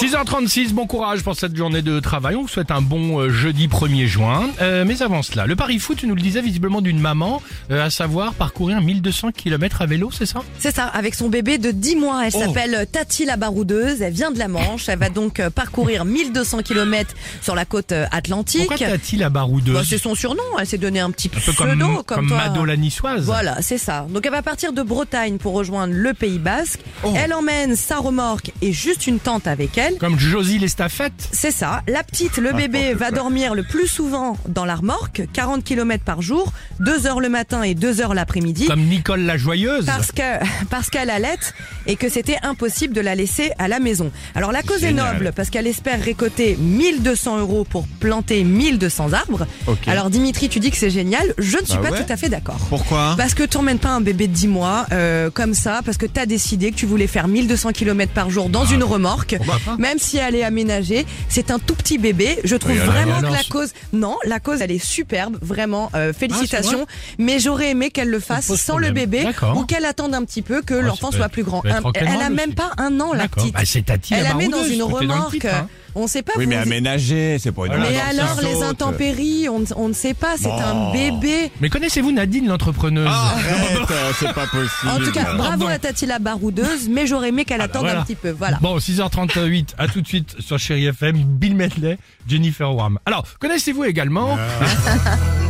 6h36, bon courage pour cette journée de travail. On vous souhaite un bon euh, jeudi 1er juin. Euh, mais avant cela, le pari foot, tu nous le disais visiblement d'une maman, euh, à savoir parcourir 1200 km à vélo, c'est ça? C'est ça, avec son bébé de 10 mois. Elle Oh. s'appelle Tati la baroudeuse. Elle vient de la Manche. Elle va donc parcourir 1200 km sur la côte atlantique. Pourquoi t'as-t-il la baroudeuse? Bah, c'est son surnom. Elle s'est donné un petit Un peu pseudo comme, comme, comme toi. Mado la niçoise. Voilà, c'est ça. Donc elle va partir de Bretagne pour rejoindre le Pays Basque. Oh. Elle emmène sa remorque et juste une tente avec elle. Comme Josie l'estafette. C'est ça. La petite, le bébé, va dormir le plus souvent dans la remorque, 40 km par jour, 2 heures le matin et 2 heures l'après-midi. Comme Nicole la joyeuse. Parce que parce qu'elle allait et que c'était impossible de la laisser à la maison. Alors la cause Génial. est noble parce qu'elle espère récolter 1200 euros pour planter 1200 arbres. Alors Dimitri, tu dis que c'est génial. Je ne suis Bah pas ouais. tout à fait d'accord. Pourquoi? Parce que tu n'emmènes pas un bébé de 10 mois euh, comme ça, parce que tu as décidé que tu voulais faire 1200 km par jour dans une remorque, même si elle est aménagée. C'est un tout petit bébé. Je trouve Oui, vraiment alors, que la cause... Non, la cause, elle est superbe, vraiment. euh, félicitations. mais j'aurais aimé qu'elle le fasse sans le bébé ou qu'elle attende un petit peu que Ouais, l'enfant soit plus grand. Un- elle a même pas un an, la petite. Bah, elle la met dans une remorque. On sait pas. Oui, mais aménagé, c'est pour une mais Alors, les intempéries, on, on ne sait pas, c'est un bébé. Mais connaissez-vous Nadine l'entrepreneuse Arrête, euh, c'est pas possible. En tout cas, bravo à Tati la baroudeuse, mais j'aurais aimé qu'elle bah attende voilà. un petit peu. Voilà. Bon, 6h38, à tout de suite sur Chéri FM, Bill Medley, Jennifer Warm. Alors, connaissez-vous également